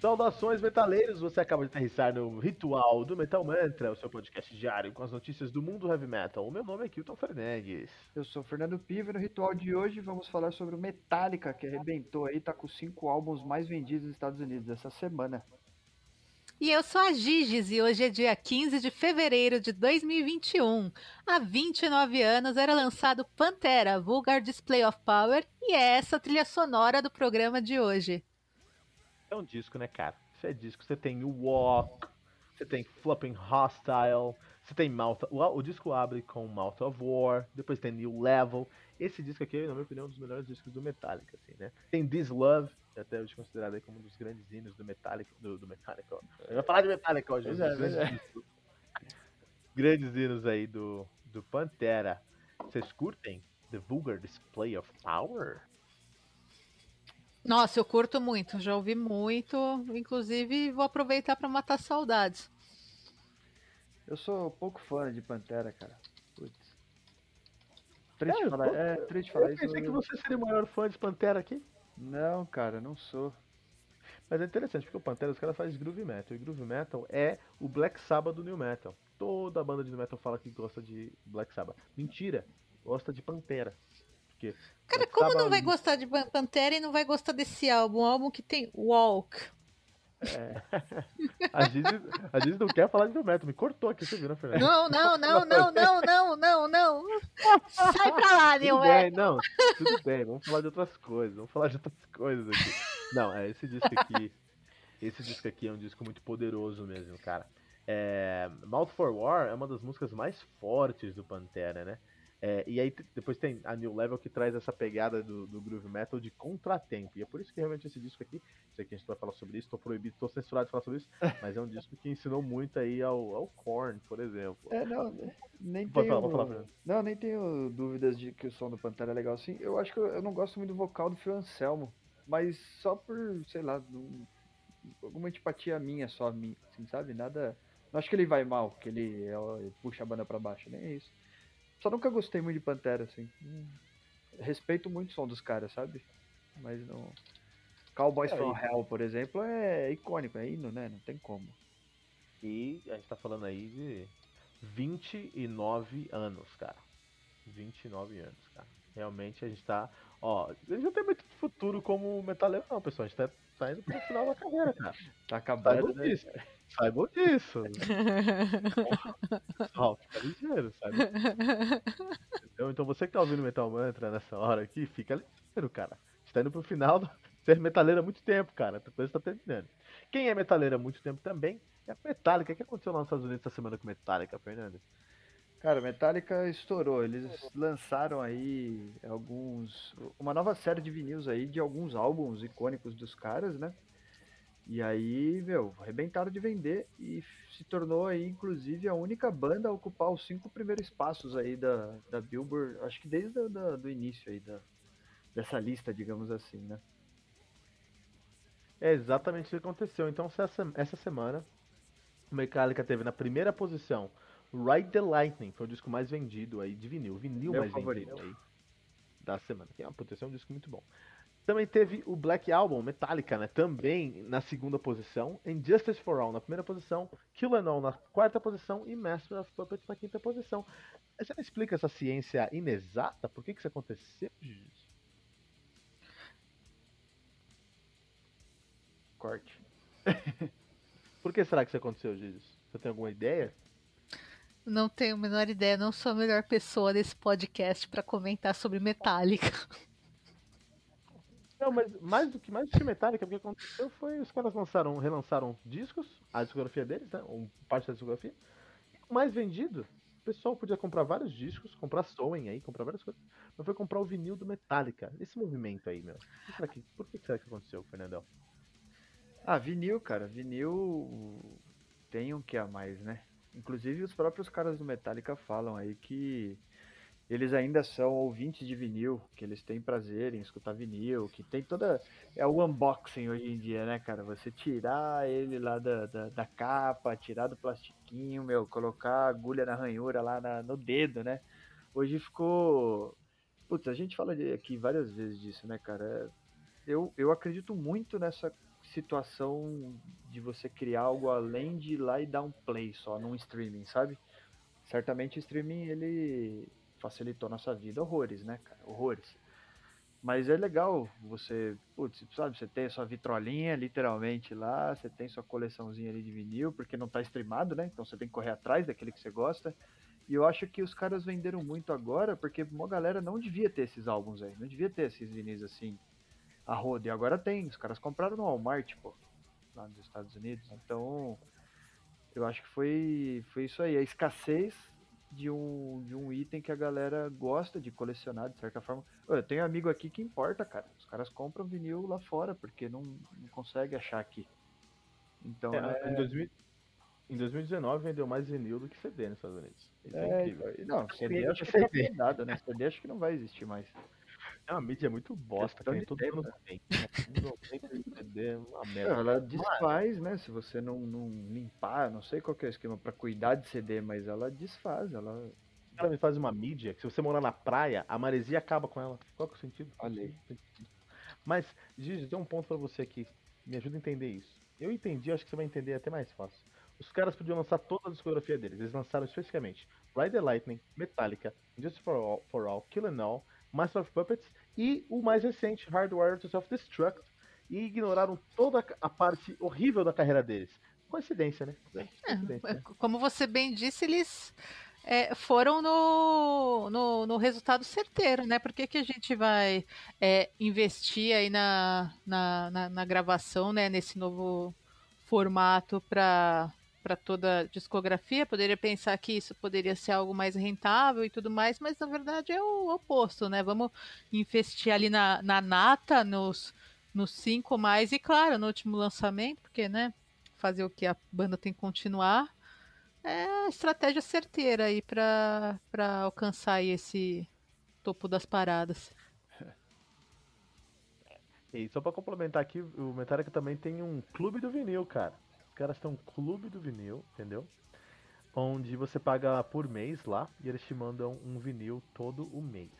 Saudações, metaleiros! Você acaba de aterrissar no Ritual do Metal Mantra, o seu podcast diário com as notícias do mundo heavy metal. O meu nome é Kilton Fernandes. Eu sou o Fernando Piva e no Ritual de hoje vamos falar sobre o Metallica, que arrebentou aí, tá com cinco álbuns mais vendidos nos Estados Unidos essa semana. E eu sou a Giges e hoje é dia 15 de fevereiro de 2021. Há 29 anos era lançado Pantera, Vulgar Display of Power, e é essa a trilha sonora do programa de hoje. É um disco, né, cara? Isso é disco. Você tem o Walk, você tem Flopping Hostile, você tem Mouth. O, o, disco abre com Mouth of War, depois tem New Level. Esse disco aqui, na minha opinião, é um dos melhores discos do Metallica, assim, né? Tem This Love, que até hoje considerado aí como um dos grandes hinos do Metallica. Do, do Metallica. Eu vou falar de Metallica hoje, é, grandes, é. grandes hinos aí do, do Pantera. Vocês curtem The Vulgar Display of Power? Nossa, eu curto muito, já ouvi muito, inclusive vou aproveitar para matar saudades. Eu sou pouco fã de Pantera, cara. Putz. Triste é, falar, tô... é triste falar eu isso. Pensei que você seria o maior fã de Pantera aqui? Não, cara, não sou. Mas é interessante, porque o Pantera, os caras fazem groove metal. E groove metal é o Black Sabbath do New Metal. Toda a banda de New Metal fala que gosta de Black Sabbath. Mentira, gosta de Pantera. Porque Cara, como não vai gostar de Pantera e não vai gostar desse álbum? Um álbum que tem Walk. É. A Giz, a Giz não quer falar de meu método, me cortou aqui, você viu, né, Fernanda? Não, não, não, não, não, não, não, não. Sai pra lá, Tudo bem, não, tudo bem, vamos falar de outras coisas, vamos falar de outras coisas aqui. Não, é esse disco aqui. Esse disco aqui é um disco muito poderoso mesmo, cara. É, Mouth for War é uma das músicas mais fortes do Pantera, né? É, e aí depois tem a New Level que traz essa pegada do, do groove metal de contratempo. E é por isso que realmente esse disco aqui, sei que a gente vai falar sobre isso, tô proibido, tô censurado de falar sobre isso, mas é um disco que ensinou muito aí ao, ao Korn, por exemplo. É, não, nem tenho, falar, falar, não, nem tenho dúvidas de que o som do Pantera é legal assim. Eu acho que eu, eu não gosto muito do vocal do Phil Anselmo, mas só por, sei lá, alguma antipatia minha só, assim, sabe? Nada. Não acho que ele vai mal, que ele, ele puxa a banda para baixo, nem é isso. Só nunca gostei muito de Pantera, assim. Respeito muito o som dos caras, sabe? Mas não. Cowboys é, from Hell, por exemplo, é icônico, é hino, né? Não tem como. E a gente tá falando aí de 29 anos, cara. 29 anos, cara. Realmente a gente tá. Ó, a gente não tem muito futuro como metaleiro, não, pessoal. A gente tá, tá indo pro final da carreira, cara. Tá acabando. Né? Saibam disso. Pessoal, fica ligeiro, sabe? Então, então você que tá ouvindo Metal Mantra nessa hora aqui, fica ligeiro, cara. A gente tá indo pro final do... ser metaleiro há muito tempo, cara. A coisa tá terminando. Quem é metaleiro há muito tempo também é a Metallica. O que aconteceu lá nos Estados Unidos essa semana com Metallica, Fernando? Cara, Metallica estourou. Eles lançaram aí alguns. Uma nova série de vinis aí de alguns álbuns icônicos dos caras, né? E aí, meu, arrebentaram de vender e se tornou aí, inclusive, a única banda a ocupar os cinco primeiros espaços aí da, da Billboard, acho que desde o início aí da, dessa lista, digamos assim, né? É exatamente o que aconteceu. Então, essa, essa semana, o Metallica teve na primeira posição Ride the Lightning, foi o disco mais vendido aí de vinil, vinil Meu mais favorito. vendido aí da semana. Que é uma proteção, é um disco muito bom. Também teve o Black Album, Metallica, né? Também na segunda posição. Injustice for All na primeira posição. Kill and All na quarta posição. E Master of Puppets na quinta posição. Você não explica essa ciência inexata? Por que, que isso aconteceu, Corte. Por que será que isso aconteceu, Giz? Você tem alguma ideia? Não tenho a menor ideia. Não sou a melhor pessoa desse podcast para comentar sobre Metallica. Não, mas mais do que mais do que Metallica, o que aconteceu foi os caras lançaram, relançaram discos, a discografia deles, né? Um, parte da discografia. O mais vendido, o pessoal podia comprar vários discos, comprar Soen aí, comprar várias coisas, mas foi comprar o vinil do Metallica. Esse movimento aí, meu. Que que, por que será que aconteceu, Fernandão? Ah, vinil, cara. Vinil tem um que a mais, né? Inclusive os próprios caras do Metallica falam aí que eles ainda são ouvintes de vinil, que eles têm prazer em escutar vinil, que tem toda. É o unboxing hoje em dia, né, cara? Você tirar ele lá da, da, da capa, tirar do plastiquinho, meu, colocar agulha na ranhura lá na, no dedo, né? Hoje ficou. Putz, a gente fala aqui várias vezes disso, né, cara? Eu, eu acredito muito nessa situação de você criar algo além de ir lá e dar um play só num streaming, sabe? Certamente o streaming ele facilitou nossa vida horrores, né, cara? Horrores. Mas é legal você, putz, sabe, você tem a sua vitrolinha literalmente lá, você tem sua coleçãozinha ali de vinil, porque não tá streamado, né? Então você tem que correr atrás daquele que você gosta. E eu acho que os caras venderam muito agora, porque uma galera não devia ter esses álbuns aí, não devia ter esses vinis assim, a roda. E agora tem, os caras compraram no Walmart, pô, lá nos Estados Unidos. Então, eu acho que foi, foi isso aí, a escassez de um, de um item que a galera gosta de colecionar, de certa forma. Eu tenho amigo aqui que importa, cara. Os caras compram vinil lá fora, porque não, não consegue achar aqui. Então, é, é... Em, 2000, em 2019 vendeu mais vinil do que CD nos Estados Unidos. Isso é, é incrível. Não, CD acho que CD. Tá nada, né? CD acho que não vai existir mais. É uma mídia muito bosta, todo mundo tem. CD, uma merda. Ela desfaz, né? Se você não, não limpar, não sei qual é o esquema para cuidar de CD, mas ela desfaz, ela ela me faz uma mídia que se você morar na praia, a maresia acaba com ela. Qual que é o sentido? Olha aí. Mas, Gigi, tem um ponto para você aqui. Me ajuda a entender isso. Eu entendi, acho que você vai entender até mais fácil. Os caras podiam lançar toda a discografia deles. Eles lançaram especificamente Ride the Lightning, Metallica, Just for All, for All Kill and All, Master of Puppets e o mais recente, Hardware to Self-Destruct, e ignoraram toda a parte horrível da carreira deles. Coincidência, né? É, Coincidência, né? Como você bem disse, eles é, foram no, no, no, resultado certeiro, né? Por que, que a gente vai é, investir aí na, na, na, na, gravação, né? Nesse novo formato para para toda a discografia, poderia pensar que isso poderia ser algo mais rentável e tudo mais, mas na verdade é o oposto, né? Vamos investir ali na, na nata, nos, nos cinco mais, e claro, no último lançamento, porque, né? Fazer o que a banda tem que continuar. É estratégia certeira aí para alcançar esse topo das paradas. E só para complementar aqui, o Metallica também tem um clube do vinil, cara caras têm um clube do vinil, entendeu? Onde você paga por mês lá e eles te mandam um vinil todo o mês.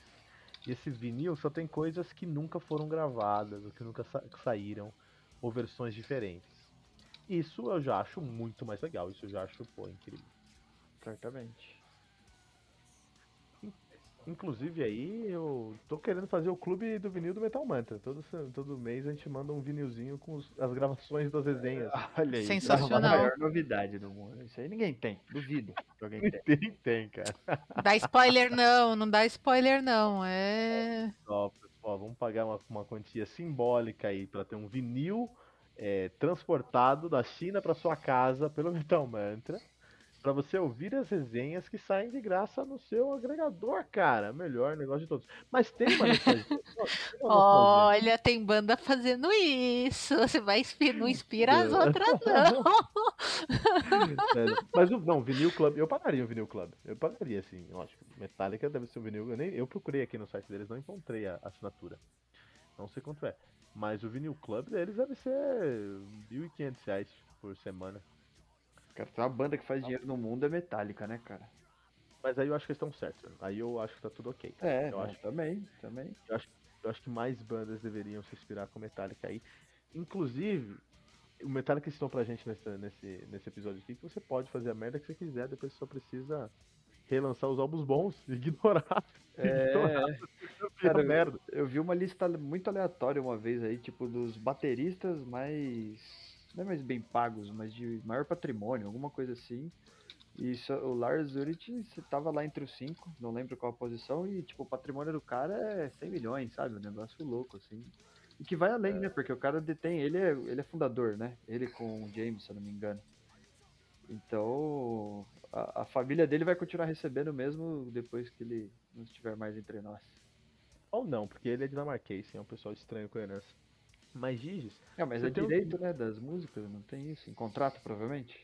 E esse vinil só tem coisas que nunca foram gravadas, ou que nunca sa saíram, ou versões diferentes. Isso eu já acho muito mais legal, isso eu já acho, pô, incrível. Certamente. Inclusive aí, eu tô querendo fazer o clube do vinil do Metal Mantra. Todo, todo mês a gente manda um vinilzinho com os, as gravações das resenhas. Olha aí, Sensacional. É a maior novidade do mundo. Isso aí ninguém tem. Duvido alguém tem. Ninguém tem, cara. Dá spoiler não, não dá spoiler não. É. Ó, pessoal, vamos pagar uma, uma quantia simbólica aí para ter um vinil é, transportado da China para sua casa pelo Metal Mantra para você ouvir as resenhas que saem de graça no seu agregador, cara. Melhor negócio de todos. Mas tem uma Olha, tem banda fazendo isso. Você vai não inspira as outras, não. Mas não, vinil club, eu pagaria o vinil club. Eu pagaria, assim, lógico. Metallica deve ser o vinil. Eu, nem, eu procurei aqui no site deles, não encontrei a assinatura. Não sei quanto é. Mas o vinil club deles deve ser R$ 1.500 por semana. Cara, se uma banda que faz dinheiro no mundo é metálica, né, cara? Mas aí eu acho que eles estão certos. Aí eu acho que tá tudo ok. É, eu acho também, também. Eu acho, eu acho que mais bandas deveriam se inspirar com Metallica aí. Inclusive, o Metallica ensinou pra gente nesse, nesse, nesse episódio aqui que você pode fazer a merda que você quiser, depois você só precisa relançar os álbuns bons e ignorar. É, ignorar, cara, merda. Eu, eu vi uma lista muito aleatória uma vez aí, tipo, dos bateristas mais não é mais bem pagos, mas de maior patrimônio, alguma coisa assim. E isso, o Lars Ulrich estava lá entre os cinco, não lembro qual a posição, e tipo, o patrimônio do cara é 100 milhões, sabe? Um negócio louco, assim. E que vai além, é. né? Porque o cara detém, ele é, ele é fundador, né? Ele com o James, se eu não me engano. Então, a, a, família dele vai continuar recebendo mesmo depois que ele não estiver mais entre nós. Ou não, porque ele é dinamarquês, é um pessoal estranho com herança. Mas Giges. É, mas é direito, um... né, das músicas, não tem isso? Em contrato, provavelmente?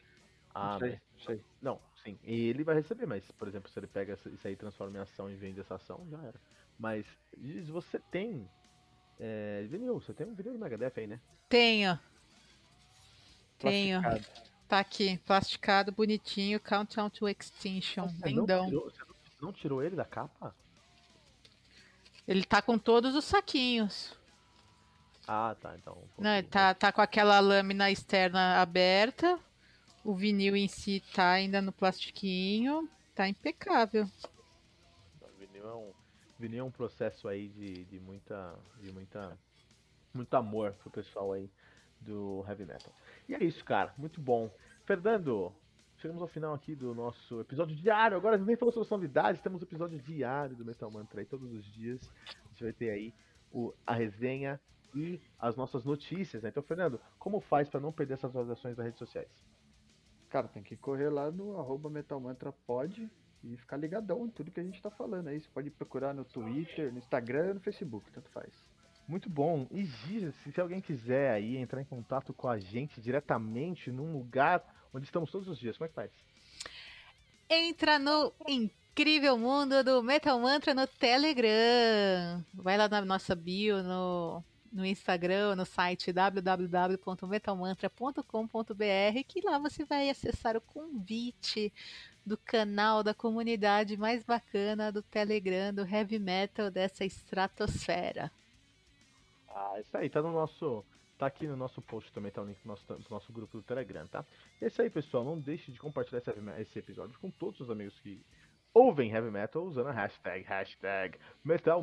Ah, não sei, mas... sei. Não, sim. E ele vai receber, mas, por exemplo, se ele pega isso aí, transforma em ação e vende essa ação, já era. Mas, Giges, você tem. É, vinil, você tem um vinil do Megadeth aí, né? Tenho. Tenho. Tá aqui, plasticado, bonitinho, Countdown to Extinction. Você lindão. Não tirou, você não tirou ele da capa? Ele tá com todos os saquinhos. Ah, tá. Então. Um Não, tá, tá com aquela lâmina externa aberta. O vinil em si tá ainda no plastiquinho. Tá impecável. O vinil é um, vinil é um processo aí de, de muita. de muita. muito amor pro pessoal aí do heavy metal. E é isso, cara. Muito bom. Fernando, chegamos ao final aqui do nosso episódio diário. Agora nem falou sobre as novidades, temos o episódio diário do Metal Mantra aí todos os dias. A gente vai ter aí o, a resenha e as nossas notícias. Né? Então, Fernando, como faz para não perder essas atualizações das redes sociais? Cara, tem que correr lá no arroba metalmantrapod e ficar ligadão em tudo que a gente tá falando aí. Você pode procurar no Twitter, no Instagram, no Facebook, tanto faz. Muito bom. E Giza, se alguém quiser aí entrar em contato com a gente diretamente num lugar onde estamos todos os dias, como é que faz? Entra no incrível mundo do Metal Mantra no Telegram. Vai lá na nossa bio, no, no Instagram, no site www.metalmantra.com.br, que lá você vai acessar o convite do canal da comunidade mais bacana do Telegram, do heavy metal dessa estratosfera. Ah, isso aí, tá no nosso. Tá aqui no nosso post também, tá o link do nosso, do nosso grupo do Telegram, tá? É isso aí, pessoal. Não deixe de compartilhar esse, esse episódio com todos os amigos que ouvem heavy metal usando a hashtag, hashtag Metal